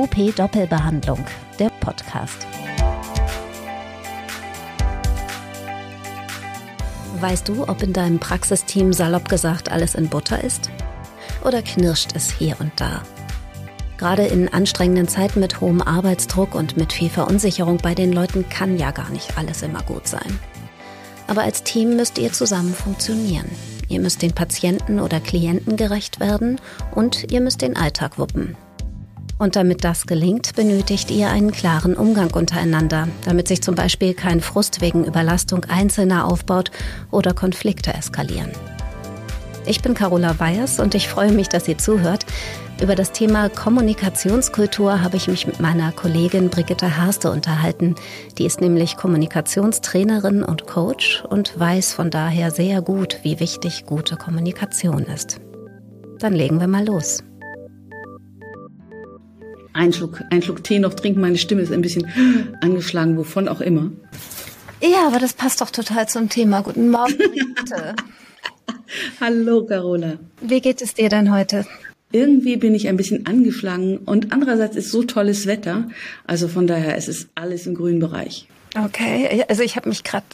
UP Doppelbehandlung, der Podcast. Weißt du, ob in deinem Praxisteam salopp gesagt alles in Butter ist? Oder knirscht es hier und da? Gerade in anstrengenden Zeiten mit hohem Arbeitsdruck und mit viel Verunsicherung bei den Leuten kann ja gar nicht alles immer gut sein. Aber als Team müsst ihr zusammen funktionieren. Ihr müsst den Patienten oder Klienten gerecht werden und ihr müsst den Alltag wuppen. Und damit das gelingt, benötigt ihr einen klaren Umgang untereinander, damit sich zum Beispiel kein Frust wegen Überlastung Einzelner aufbaut oder Konflikte eskalieren. Ich bin Carola Weyers und ich freue mich, dass ihr zuhört. Über das Thema Kommunikationskultur habe ich mich mit meiner Kollegin Brigitte Harste unterhalten. Die ist nämlich Kommunikationstrainerin und Coach und weiß von daher sehr gut, wie wichtig gute Kommunikation ist. Dann legen wir mal los. Ein Schluck, ein Schluck Tee noch trinken. Meine Stimme ist ein bisschen angeschlagen, wovon auch immer. Ja, aber das passt doch total zum Thema. Guten Morgen, Brigitte. Hallo, Carola. Wie geht es dir denn heute? Irgendwie bin ich ein bisschen angeschlagen und andererseits ist so tolles Wetter. Also von daher ist es alles im grünen Bereich. Okay, also ich habe mich gerade,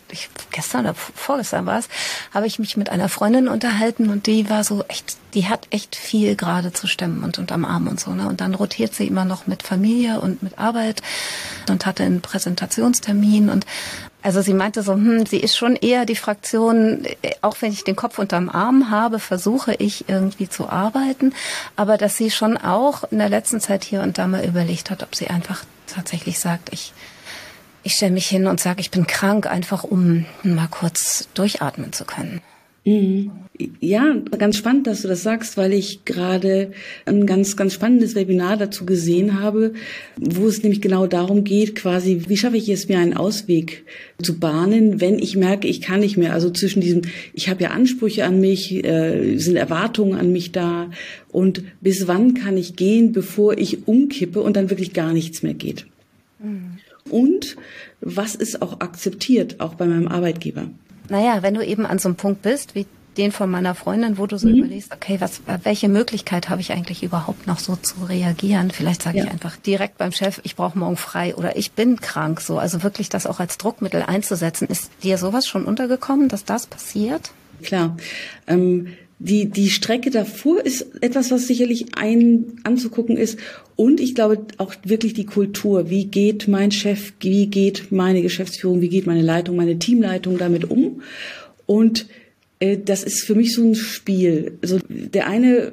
gestern oder vorgestern war es, habe ich mich mit einer Freundin unterhalten und die war so echt, die hat echt viel gerade zu stemmen und unterm Arm und so. Ne? Und dann rotiert sie immer noch mit Familie und mit Arbeit und hatte einen Präsentationstermin und also sie meinte so, hm, sie ist schon eher die Fraktion, auch wenn ich den Kopf unterm Arm habe, versuche ich irgendwie zu arbeiten, aber dass sie schon auch in der letzten Zeit hier und da mal überlegt hat, ob sie einfach tatsächlich sagt, ich ich stelle mich hin und sage, ich bin krank, einfach um mal kurz durchatmen zu können. Mhm. Ja, ganz spannend, dass du das sagst, weil ich gerade ein ganz, ganz spannendes Webinar dazu gesehen habe, wo es nämlich genau darum geht, quasi, wie schaffe ich es mir einen Ausweg zu bahnen, wenn ich merke, ich kann nicht mehr. Also zwischen diesem, ich habe ja Ansprüche an mich, äh, sind Erwartungen an mich da und bis wann kann ich gehen, bevor ich umkippe und dann wirklich gar nichts mehr geht. Mhm und was ist auch akzeptiert, auch bei meinem Arbeitgeber. Naja, wenn du eben an so einem Punkt bist, wie den von meiner Freundin, wo du so mhm. überlegst, okay, was, welche Möglichkeit habe ich eigentlich überhaupt noch so zu reagieren? Vielleicht sage ja. ich einfach direkt beim Chef, ich brauche morgen frei oder ich bin krank. So, also wirklich das auch als Druckmittel einzusetzen. Ist dir sowas schon untergekommen, dass das passiert? Klar. Ähm, die, die Strecke davor ist etwas, was sicherlich ein anzugucken ist. Und ich glaube auch wirklich die Kultur. Wie geht mein Chef, wie geht meine Geschäftsführung, wie geht meine Leitung, meine Teamleitung damit um? Und äh, das ist für mich so ein Spiel. Also der eine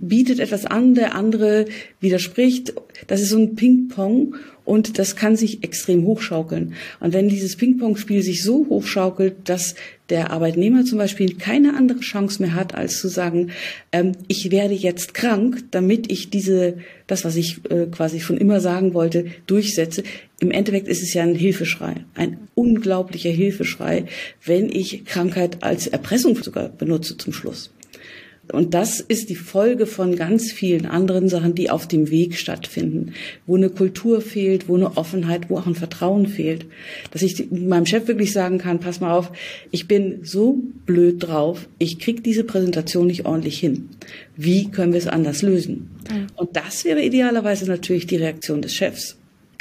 bietet etwas an, der andere widerspricht. Das ist so ein Ping-Pong und das kann sich extrem hochschaukeln. Und wenn dieses Ping-Pong-Spiel sich so hochschaukelt, dass der Arbeitnehmer zum Beispiel keine andere Chance mehr hat, als zu sagen, ähm, ich werde jetzt krank, damit ich diese, das, was ich äh, quasi schon immer sagen wollte, durchsetze. Im Endeffekt ist es ja ein Hilfeschrei, ein unglaublicher Hilfeschrei, wenn ich Krankheit als Erpressung sogar benutze zum Schluss. Und das ist die Folge von ganz vielen anderen Sachen, die auf dem Weg stattfinden, wo eine Kultur fehlt, wo eine Offenheit, wo auch ein Vertrauen fehlt. Dass ich meinem Chef wirklich sagen kann, pass mal auf, ich bin so blöd drauf, ich krieg diese Präsentation nicht ordentlich hin. Wie können wir es anders lösen? Mhm. Und das wäre idealerweise natürlich die Reaktion des Chefs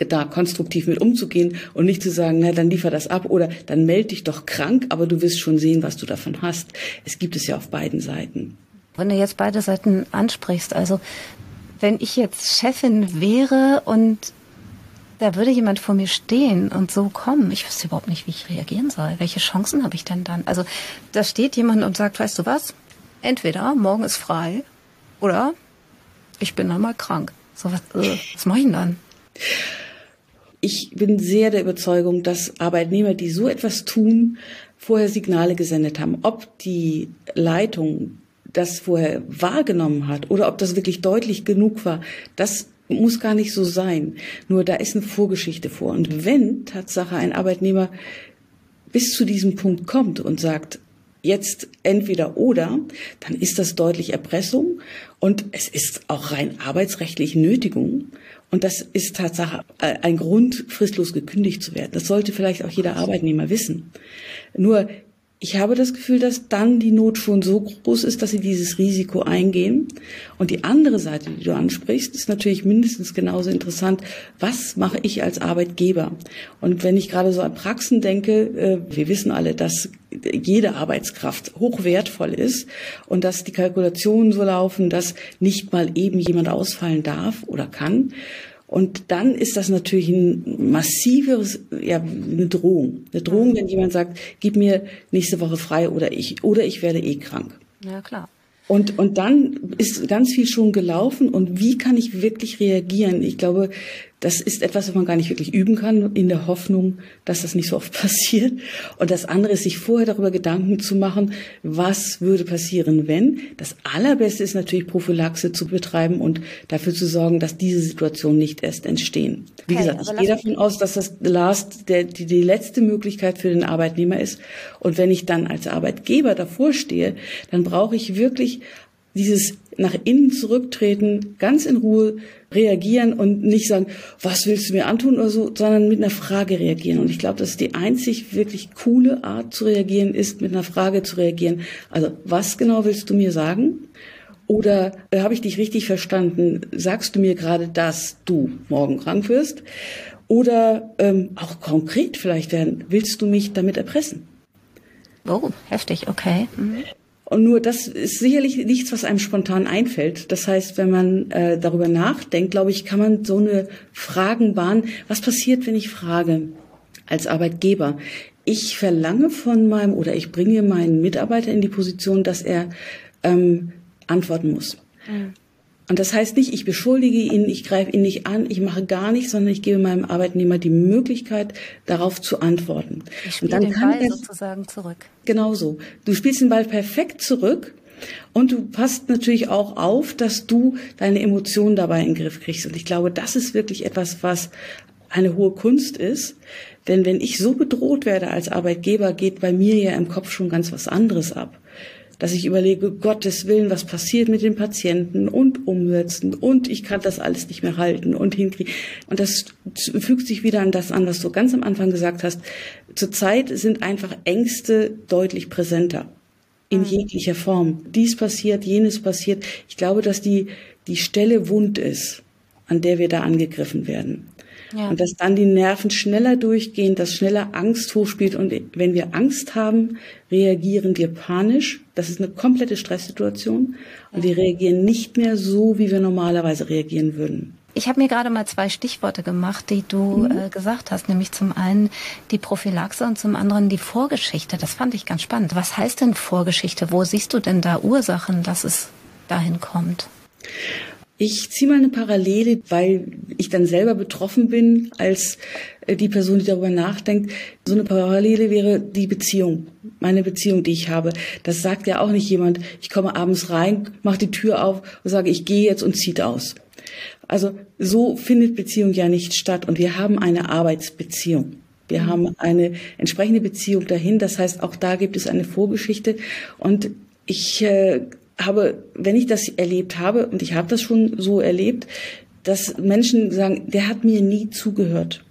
da konstruktiv mit umzugehen und nicht zu sagen, na, dann liefer das ab oder dann melde dich doch krank, aber du wirst schon sehen, was du davon hast. Es gibt es ja auf beiden Seiten. Wenn du jetzt beide Seiten ansprichst, also wenn ich jetzt Chefin wäre und da würde jemand vor mir stehen und so kommen, ich wüsste überhaupt nicht, wie ich reagieren soll. Welche Chancen habe ich denn dann? Also da steht jemand und sagt, weißt du was? Entweder morgen ist frei oder ich bin dann mal krank. So was, äh, was mache ich denn dann? Ich bin sehr der Überzeugung, dass Arbeitnehmer, die so etwas tun, vorher Signale gesendet haben. Ob die Leitung das vorher wahrgenommen hat oder ob das wirklich deutlich genug war, das muss gar nicht so sein. Nur da ist eine Vorgeschichte vor. Und wenn Tatsache ein Arbeitnehmer bis zu diesem Punkt kommt und sagt, jetzt entweder oder, dann ist das deutlich Erpressung und es ist auch rein arbeitsrechtlich Nötigung. Und das ist Tatsache ein Grund, fristlos gekündigt zu werden. Das sollte vielleicht auch jeder Arbeitnehmer wissen. Nur ich habe das Gefühl, dass dann die Not schon so groß ist, dass sie dieses Risiko eingehen. Und die andere Seite, die du ansprichst, ist natürlich mindestens genauso interessant. Was mache ich als Arbeitgeber? Und wenn ich gerade so an Praxen denke, äh, wir wissen alle, dass jede Arbeitskraft hochwertvoll ist und dass die Kalkulationen so laufen, dass nicht mal eben jemand ausfallen darf oder kann. Und dann ist das natürlich ein massives, ja, eine Drohung. Eine Drohung, wenn jemand sagt, gib mir nächste Woche frei oder ich, oder ich werde eh krank. Ja, klar. Und, und dann ist ganz viel schon gelaufen. Und wie kann ich wirklich reagieren? Ich glaube, das ist etwas, was man gar nicht wirklich üben kann, in der Hoffnung, dass das nicht so oft passiert. Und das andere ist, sich vorher darüber Gedanken zu machen, was würde passieren, wenn. Das Allerbeste ist natürlich, Prophylaxe zu betreiben und dafür zu sorgen, dass diese Situationen nicht erst entstehen. Wie okay, gesagt, ich gehe davon aus, dass das Last, der, die, die letzte Möglichkeit für den Arbeitnehmer ist. Und wenn ich dann als Arbeitgeber davor stehe, dann brauche ich wirklich dieses nach innen zurücktreten, ganz in Ruhe reagieren und nicht sagen, was willst du mir antun oder so, sondern mit einer Frage reagieren. Und ich glaube, dass die einzig wirklich coole Art zu reagieren ist, mit einer Frage zu reagieren. Also, was genau willst du mir sagen? Oder äh, habe ich dich richtig verstanden? Sagst du mir gerade, dass du morgen krank wirst? Oder ähm, auch konkret vielleicht werden, willst du mich damit erpressen? Oh, heftig, okay. Mhm. Und nur das ist sicherlich nichts, was einem spontan einfällt. Das heißt, wenn man äh, darüber nachdenkt, glaube ich, kann man so eine Fragenbahn, was passiert, wenn ich frage als Arbeitgeber? Ich verlange von meinem oder ich bringe meinen Mitarbeiter in die Position, dass er ähm, antworten muss. Mhm. Und das heißt nicht, ich beschuldige ihn, ich greife ihn nicht an, ich mache gar nichts, sondern ich gebe meinem Arbeitnehmer die Möglichkeit, darauf zu antworten. Ich spiele den Ball er, sozusagen zurück. Genauso. Du spielst den Ball perfekt zurück und du passt natürlich auch auf, dass du deine Emotionen dabei in den Griff kriegst. Und ich glaube, das ist wirklich etwas, was eine hohe Kunst ist. Denn wenn ich so bedroht werde als Arbeitgeber, geht bei mir ja im Kopf schon ganz was anderes ab dass ich überlege, Gottes Willen, was passiert mit den Patienten und umsetzen und ich kann das alles nicht mehr halten und hinkriegen. Und das fügt sich wieder an das an, was du ganz am Anfang gesagt hast. Zurzeit sind einfach Ängste deutlich präsenter in mhm. jeglicher Form. Dies passiert, jenes passiert. Ich glaube, dass die, die Stelle wund ist, an der wir da angegriffen werden. Ja. Und dass dann die Nerven schneller durchgehen, dass schneller Angst hochspielt. Und wenn wir Angst haben, reagieren wir panisch. Das ist eine komplette Stresssituation. Und wir reagieren nicht mehr so, wie wir normalerweise reagieren würden. Ich habe mir gerade mal zwei Stichworte gemacht, die du mhm. äh, gesagt hast, nämlich zum einen die Prophylaxe und zum anderen die Vorgeschichte. Das fand ich ganz spannend. Was heißt denn Vorgeschichte? Wo siehst du denn da Ursachen, dass es dahin kommt? Ich ziehe mal eine Parallele, weil ich dann selber betroffen bin als äh, die Person, die darüber nachdenkt. So eine Parallele wäre die Beziehung, meine Beziehung, die ich habe. Das sagt ja auch nicht jemand, ich komme abends rein, mache die Tür auf und sage, ich gehe jetzt und zieht aus. Also so findet Beziehung ja nicht statt und wir haben eine Arbeitsbeziehung. Wir haben eine entsprechende Beziehung dahin. Das heißt, auch da gibt es eine Vorgeschichte und ich äh, habe, wenn ich das erlebt habe, und ich habe das schon so erlebt, dass Menschen sagen, der hat mir nie zugehört.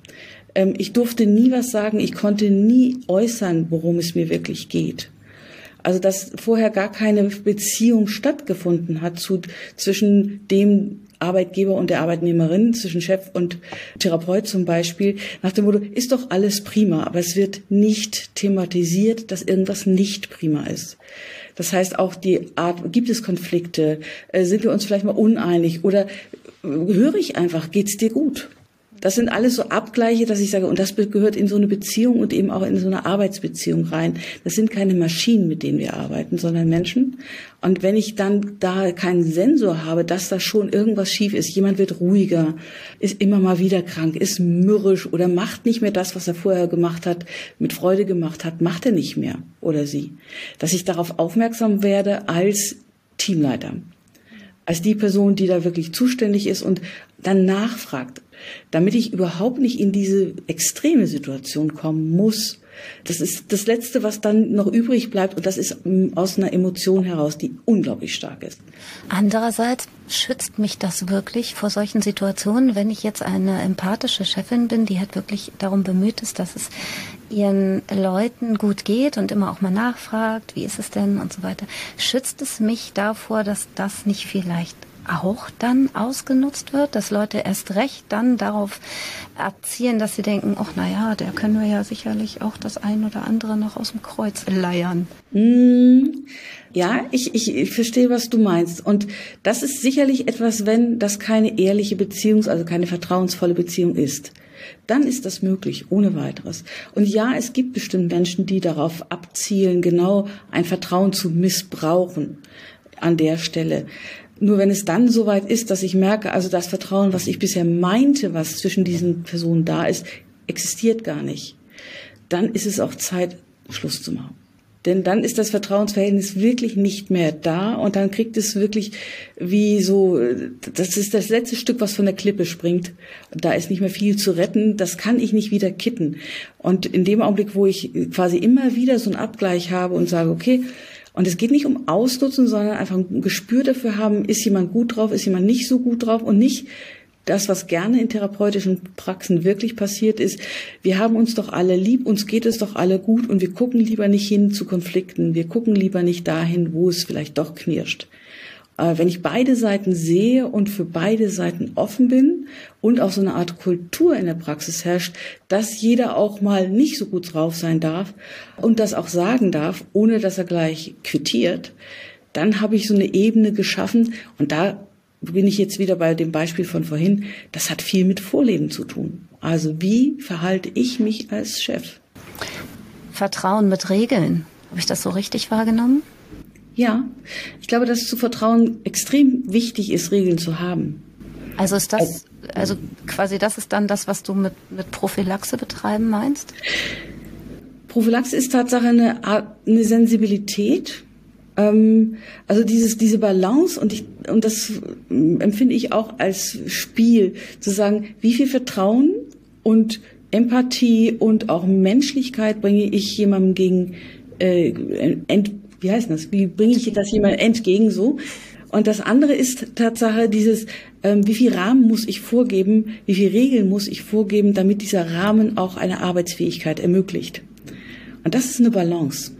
Ähm, ich durfte nie was sagen, ich konnte nie äußern, worum es mir wirklich geht. Also dass vorher gar keine Beziehung stattgefunden hat zu, zwischen dem Arbeitgeber und der Arbeitnehmerin, zwischen Chef und Therapeut zum Beispiel, nach dem Motto, ist doch alles prima, aber es wird nicht thematisiert, dass irgendwas nicht prima ist. Das heißt auch die Art, gibt es Konflikte? Äh, sind wir uns vielleicht mal uneinig? Oder äh, höre ich einfach, geht's dir gut? Das sind alles so Abgleiche, dass ich sage, und das gehört in so eine Beziehung und eben auch in so eine Arbeitsbeziehung rein. Das sind keine Maschinen, mit denen wir arbeiten, sondern Menschen. Und wenn ich dann da keinen Sensor habe, dass da schon irgendwas schief ist, jemand wird ruhiger, ist immer mal wieder krank, ist mürrisch oder macht nicht mehr das, was er vorher gemacht hat, mit Freude gemacht hat, macht er nicht mehr oder sie. Dass ich darauf aufmerksam werde als Teamleiter als die Person, die da wirklich zuständig ist und dann nachfragt, damit ich überhaupt nicht in diese extreme Situation kommen muss. Das ist das Letzte, was dann noch übrig bleibt und das ist mm, aus einer Emotion heraus, die unglaublich stark ist. Andererseits schützt mich das wirklich vor solchen Situationen, wenn ich jetzt eine empathische Chefin bin, die halt wirklich darum bemüht ist, dass es ihren Leuten gut geht und immer auch mal nachfragt, wie ist es denn und so weiter, schützt es mich davor, dass das nicht vielleicht auch dann ausgenutzt wird, dass Leute erst recht dann darauf abzielen, dass sie denken, ach na ja, der können wir ja sicherlich auch das ein oder andere noch aus dem Kreuz leiern. Mm, ja, ich, ich, ich verstehe, was du meinst. Und das ist sicherlich etwas, wenn das keine ehrliche Beziehung, also keine vertrauensvolle Beziehung ist dann ist das möglich, ohne weiteres. Und ja, es gibt bestimmt Menschen, die darauf abzielen, genau ein Vertrauen zu missbrauchen an der Stelle. Nur wenn es dann soweit ist, dass ich merke, also das Vertrauen, was ich bisher meinte, was zwischen diesen Personen da ist, existiert gar nicht, dann ist es auch Zeit, Schluss zu machen. Denn dann ist das Vertrauensverhältnis wirklich nicht mehr da und dann kriegt es wirklich wie so, das ist das letzte Stück, was von der Klippe springt. Da ist nicht mehr viel zu retten. Das kann ich nicht wieder kitten. Und in dem Augenblick, wo ich quasi immer wieder so einen Abgleich habe und sage, okay, und es geht nicht um Ausnutzen, sondern einfach ein Gespür dafür haben, ist jemand gut drauf, ist jemand nicht so gut drauf und nicht das, was gerne in therapeutischen Praxen wirklich passiert ist, wir haben uns doch alle lieb, uns geht es doch alle gut und wir gucken lieber nicht hin zu Konflikten, wir gucken lieber nicht dahin, wo es vielleicht doch knirscht. Wenn ich beide Seiten sehe und für beide Seiten offen bin und auch so eine Art Kultur in der Praxis herrscht, dass jeder auch mal nicht so gut drauf sein darf und das auch sagen darf, ohne dass er gleich quittiert, dann habe ich so eine Ebene geschaffen und da bin ich jetzt wieder bei dem Beispiel von vorhin, das hat viel mit Vorleben zu tun. Also wie verhalte ich mich als Chef? Vertrauen mit Regeln. Habe ich das so richtig wahrgenommen? Ja, ich glaube, dass zu Vertrauen extrem wichtig ist, Regeln zu haben. Also ist das, also quasi das ist dann das, was du mit, mit Prophylaxe betreiben meinst? Prophylaxe ist Tatsache eine, eine Sensibilität, also dieses, diese Balance und ich, und das empfinde ich auch als Spiel, zu sagen, wie viel Vertrauen und Empathie und auch Menschlichkeit bringe ich jemandem gegen, äh, ent, wie heißt das? Wie bringe ich das jemandem entgegen so? Und das andere ist Tatsache dieses, ähm, wie viel Rahmen muss ich vorgeben, wie viel Regeln muss ich vorgeben, damit dieser Rahmen auch eine Arbeitsfähigkeit ermöglicht. Und das ist eine Balance.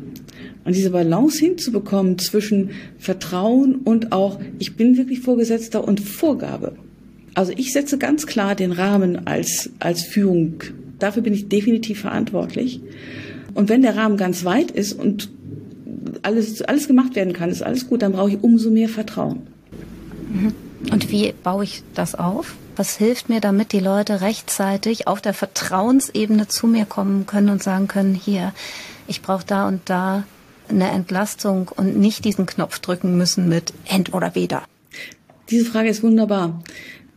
Und diese Balance hinzubekommen zwischen Vertrauen und auch, ich bin wirklich Vorgesetzter und Vorgabe. Also ich setze ganz klar den Rahmen als, als Führung. Dafür bin ich definitiv verantwortlich. Und wenn der Rahmen ganz weit ist und alles, alles gemacht werden kann, ist alles gut, dann brauche ich umso mehr Vertrauen. Mhm. Und wie baue ich das auf? Was hilft mir, damit die Leute rechtzeitig auf der Vertrauensebene zu mir kommen können und sagen können, hier, ich brauche da und da eine Entlastung und nicht diesen Knopf drücken müssen mit End oder Weder? Diese Frage ist wunderbar.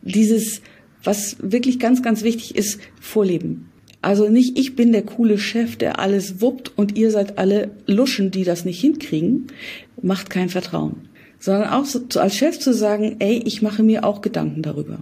Dieses, was wirklich ganz, ganz wichtig ist, Vorleben. Also nicht ich bin der coole Chef, der alles wuppt und ihr seid alle Luschen, die das nicht hinkriegen, macht kein Vertrauen. Sondern auch so, als Chef zu sagen, ey, ich mache mir auch Gedanken darüber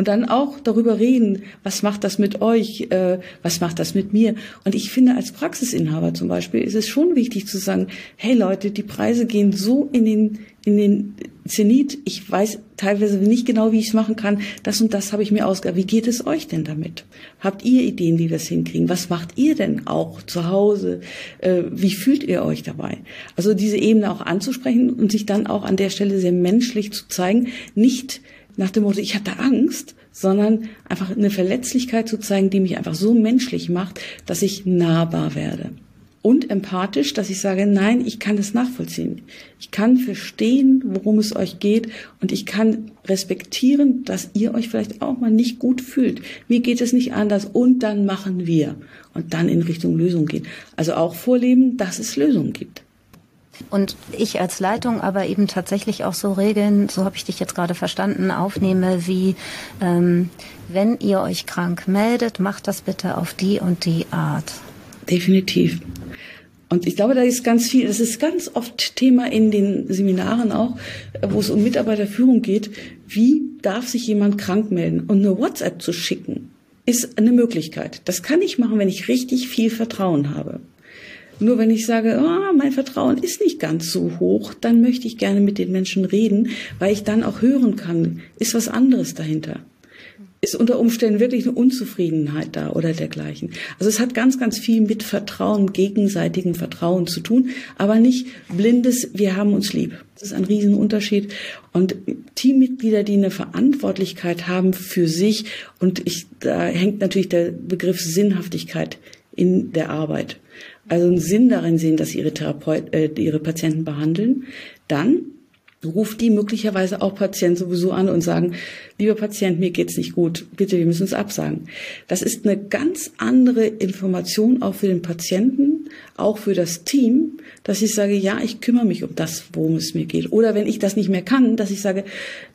und dann auch darüber reden, was macht das mit euch, äh, was macht das mit mir. Und ich finde, als Praxisinhaber zum Beispiel ist es schon wichtig zu sagen, hey Leute, die Preise gehen so in den, in den Zenit, ich weiß teilweise nicht genau, wie ich es machen kann, das und das habe ich mir ausgedacht. Wie geht es euch denn damit? Habt ihr Ideen, wie wir es hinkriegen? Was macht ihr denn auch zu Hause? Äh, wie fühlt ihr euch dabei? Also diese Ebene auch anzusprechen und sich dann auch an der Stelle sehr menschlich zu zeigen, nicht nach dem Motto, ich hatte Angst, sondern einfach eine Verletzlichkeit zu zeigen, die mich einfach so menschlich macht, dass ich nahbar werde. Und empathisch, dass ich sage, nein, ich kann das nachvollziehen. Ich kann verstehen, worum es euch geht und ich kann respektieren, dass ihr euch vielleicht auch mal nicht gut fühlt. Mir geht es nicht anders und dann machen wir und dann in Richtung Lösung gehen. Also auch vorleben, dass es Lösungen gibt. Und ich als Leitung aber eben tatsächlich auch so Regeln, so habe ich dich jetzt gerade verstanden, aufnehme, wie ähm, wenn ihr euch krank meldet, macht das bitte auf die und die Art. Definitiv. Und ich glaube, da ist ganz viel, das ist ganz oft Thema in den Seminaren auch, wo es um Mitarbeiterführung geht. Wie darf sich jemand krank melden? Und eine WhatsApp zu schicken, ist eine Möglichkeit. Das kann ich machen, wenn ich richtig viel Vertrauen habe. Nur wenn ich sage, oh, mein Vertrauen ist nicht ganz so hoch, dann möchte ich gerne mit den Menschen reden, weil ich dann auch hören kann, ist was anderes dahinter. ist unter Umständen wirklich eine Unzufriedenheit da oder dergleichen. Also es hat ganz, ganz viel mit Vertrauen, gegenseitigem Vertrauen zu tun, aber nicht blindes, wir haben uns lieb. Das ist ein Riesenunterschied. Und Teammitglieder, die eine Verantwortlichkeit haben für sich, und ich, da hängt natürlich der Begriff Sinnhaftigkeit in der Arbeit. Also einen Sinn darin sehen, dass ihre Therapeut, äh, ihre Patienten behandeln, dann ruft die möglicherweise auch Patient sowieso an und sagen, lieber Patient, mir geht's nicht gut, bitte, wir müssen es absagen. Das ist eine ganz andere Information auch für den Patienten, auch für das Team, dass ich sage, ja, ich kümmere mich um das, worum es mir geht. Oder wenn ich das nicht mehr kann, dass ich sage,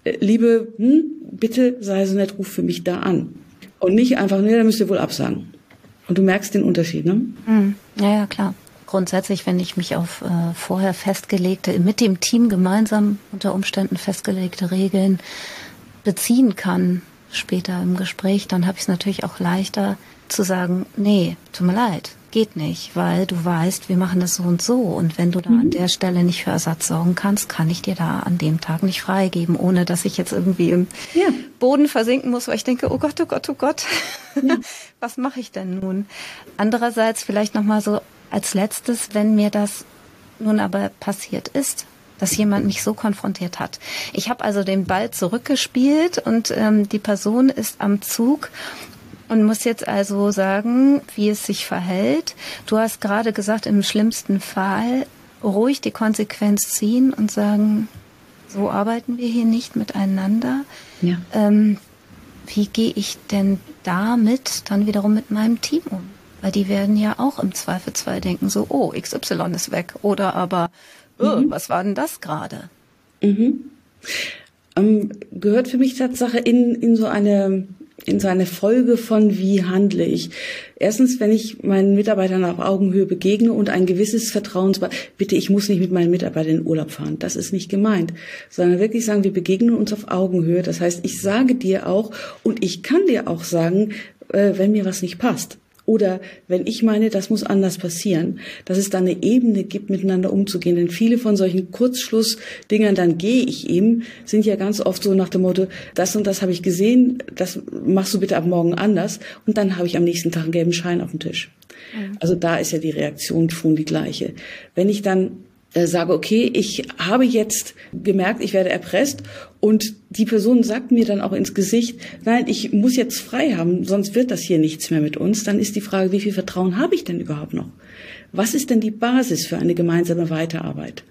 äh, liebe, hm, bitte sei so nett, ruf für mich da an. Und nicht einfach, nee, dann müsst ihr wohl absagen. Und du merkst den Unterschied, ne? Mhm. Ja, ja, klar grundsätzlich, wenn ich mich auf äh, vorher festgelegte, mit dem Team gemeinsam unter Umständen festgelegte Regeln beziehen kann, später im Gespräch, dann habe ich es natürlich auch leichter zu sagen, nee, tut mir leid, geht nicht, weil du weißt, wir machen das so und so. Und wenn du da mhm. an der Stelle nicht für Ersatz sorgen kannst, kann ich dir da an dem Tag nicht freigeben, ohne dass ich jetzt irgendwie im ja. Boden versinken muss, weil ich denke, oh Gott, oh Gott, oh Gott, ja. was mache ich denn nun? Andererseits vielleicht nochmal so als letztes, wenn mir das nun aber passiert ist, dass jemand mich so konfrontiert hat. Ich habe also den Ball zurückgespielt und ähm, die Person ist am Zug und muss jetzt also sagen, wie es sich verhält. Du hast gerade gesagt, im schlimmsten Fall ruhig die Konsequenz ziehen und sagen, so arbeiten wir hier nicht miteinander. Ja. Ähm, wie gehe ich denn damit dann wiederum mit meinem Team um? Weil die werden ja auch im Zweifelsfall denken, so, oh, XY ist weg. Oder aber, oh, mhm. was war denn das gerade? Mhm. Ähm, gehört für mich Tatsache in, in so eine in so eine Folge von wie handle ich. Erstens, wenn ich meinen Mitarbeitern auf Augenhöhe begegne und ein gewisses Vertrauens, bitte, ich muss nicht mit meinen Mitarbeitern in Urlaub fahren. Das ist nicht gemeint, sondern wirklich sagen, wir begegnen uns auf Augenhöhe. Das heißt, ich sage dir auch und ich kann dir auch sagen, äh, wenn mir was nicht passt. Oder wenn ich meine, das muss anders passieren, dass es da eine Ebene gibt, miteinander umzugehen. Denn viele von solchen Kurzschlussdingern, dann gehe ich eben, sind ja ganz oft so nach dem Motto, das und das habe ich gesehen, das machst du bitte ab morgen anders. Und dann habe ich am nächsten Tag einen gelben Schein auf dem Tisch. Also da ist ja die Reaktion schon die gleiche. Wenn ich dann sage, okay, ich habe jetzt gemerkt, ich werde erpresst und die Person sagt mir dann auch ins Gesicht, nein, ich muss jetzt frei haben, sonst wird das hier nichts mehr mit uns, dann ist die Frage, wie viel Vertrauen habe ich denn überhaupt noch? Was ist denn die Basis für eine gemeinsame Weiterarbeit?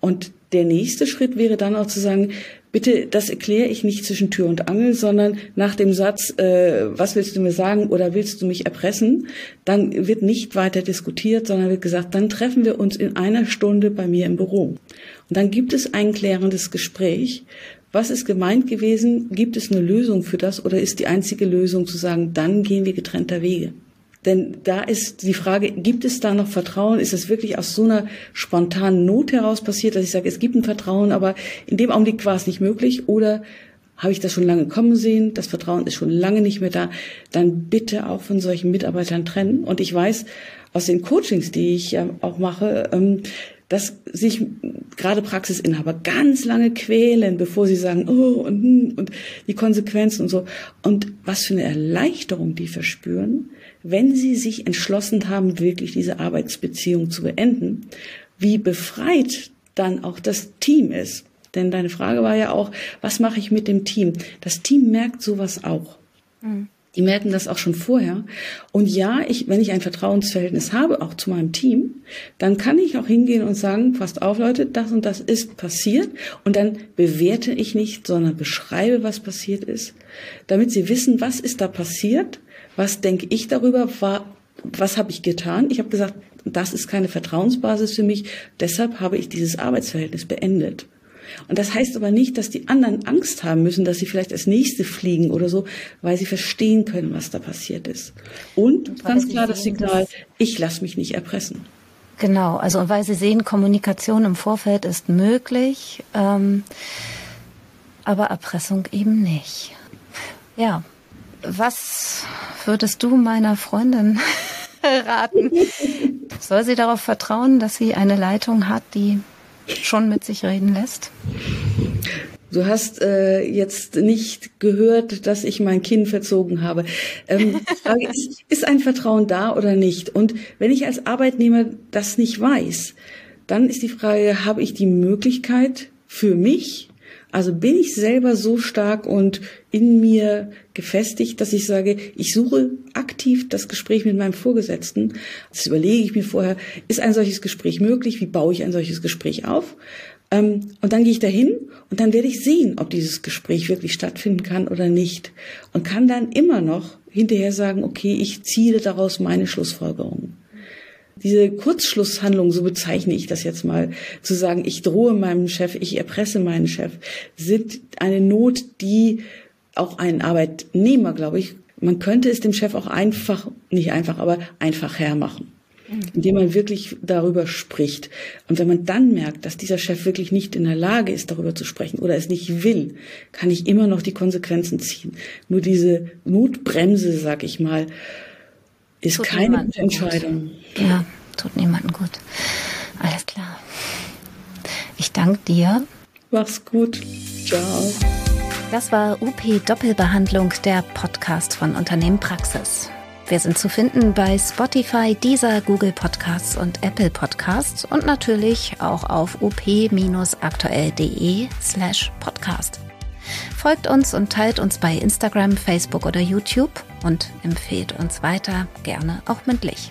Und der nächste Schritt wäre dann auch zu sagen, bitte, das erkläre ich nicht zwischen Tür und Angel, sondern nach dem Satz, äh, was willst du mir sagen oder willst du mich erpressen, dann wird nicht weiter diskutiert, sondern wird gesagt, dann treffen wir uns in einer Stunde bei mir im Büro. Und dann gibt es ein klärendes Gespräch. Was ist gemeint gewesen? Gibt es eine Lösung für das oder ist die einzige Lösung zu sagen, dann gehen wir getrennter Wege? Denn da ist die Frage, gibt es da noch Vertrauen? Ist es wirklich aus so einer spontanen Not heraus passiert, dass ich sage, es gibt ein Vertrauen, aber in dem Augenblick war es nicht möglich? Oder habe ich das schon lange kommen sehen? Das Vertrauen ist schon lange nicht mehr da. Dann bitte auch von solchen Mitarbeitern trennen. Und ich weiß aus den Coachings, die ich ja auch mache, ähm, dass sich gerade Praxisinhaber ganz lange quälen, bevor sie sagen, oh, und, hm, und die Konsequenzen und so. Und was für eine Erleichterung die verspüren, wenn sie sich entschlossen haben, wirklich diese Arbeitsbeziehung zu beenden, wie befreit dann auch das Team ist. Denn deine Frage war ja auch, was mache ich mit dem Team? Das Team merkt sowas auch. Mhm. Die merken das auch schon vorher. Und ja, ich, wenn ich ein Vertrauensverhältnis habe, auch zu meinem Team, dann kann ich auch hingehen und sagen, passt auf Leute, das und das ist passiert. Und dann bewerte ich nicht, sondern beschreibe, was passiert ist, damit sie wissen, was ist da passiert was denke ich darüber? Was habe ich getan? Ich habe gesagt, das ist keine Vertrauensbasis für mich. Deshalb habe ich dieses Arbeitsverhältnis beendet. Und das heißt aber nicht, dass die anderen Angst haben müssen, dass sie vielleicht als Nächste fliegen oder so, weil sie verstehen können, was da passiert ist. Und, Und ganz klar das Signal, ich lasse mich nicht erpressen. Genau, also weil sie sehen, Kommunikation im Vorfeld ist möglich, ähm, aber Erpressung eben nicht. Ja, was würdest du meiner Freundin raten? Soll sie darauf vertrauen, dass sie eine Leitung hat, die schon mit sich reden lässt? Du hast äh, jetzt nicht gehört, dass ich mein Kinn verzogen habe. Ähm, Frage ist, ist ein Vertrauen da oder nicht? Und wenn ich als Arbeitnehmer das nicht weiß, dann ist die Frage, habe ich die Möglichkeit für mich, also bin ich selber so stark und in mir gefestigt, dass ich sage, ich suche aktiv das Gespräch mit meinem Vorgesetzten. Das überlege ich mir vorher, ist ein solches Gespräch möglich? Wie baue ich ein solches Gespräch auf? Ähm, und dann gehe ich dahin und dann werde ich sehen, ob dieses Gespräch wirklich stattfinden kann oder nicht. Und kann dann immer noch hinterher sagen, okay, ich ziehe daraus meine Schlussfolgerungen. Diese Kurzschlusshandlung, so bezeichne ich das jetzt mal, zu sagen, ich drohe meinem Chef, ich erpresse meinen Chef, sind eine Not, die auch ein Arbeitnehmer, glaube ich, man könnte es dem Chef auch einfach, nicht einfach, aber einfach hermachen indem man wirklich darüber spricht. Und wenn man dann merkt, dass dieser Chef wirklich nicht in der Lage ist, darüber zu sprechen oder es nicht will, kann ich immer noch die Konsequenzen ziehen. Nur diese Notbremse, sag ich mal, ist tut keine gute Entscheidung. Ja, tut niemanden gut. Alles klar. Ich danke dir. Mach's gut. Ciao. Das war UP Doppelbehandlung, der Podcast von Unternehmen Praxis. Wir sind zu finden bei Spotify, Deezer, Google Podcasts und Apple Podcasts und natürlich auch auf up-aktuell.de slash podcast. Folgt uns und teilt uns bei Instagram, Facebook oder YouTube und empfehlt uns weiter, gerne auch mündlich.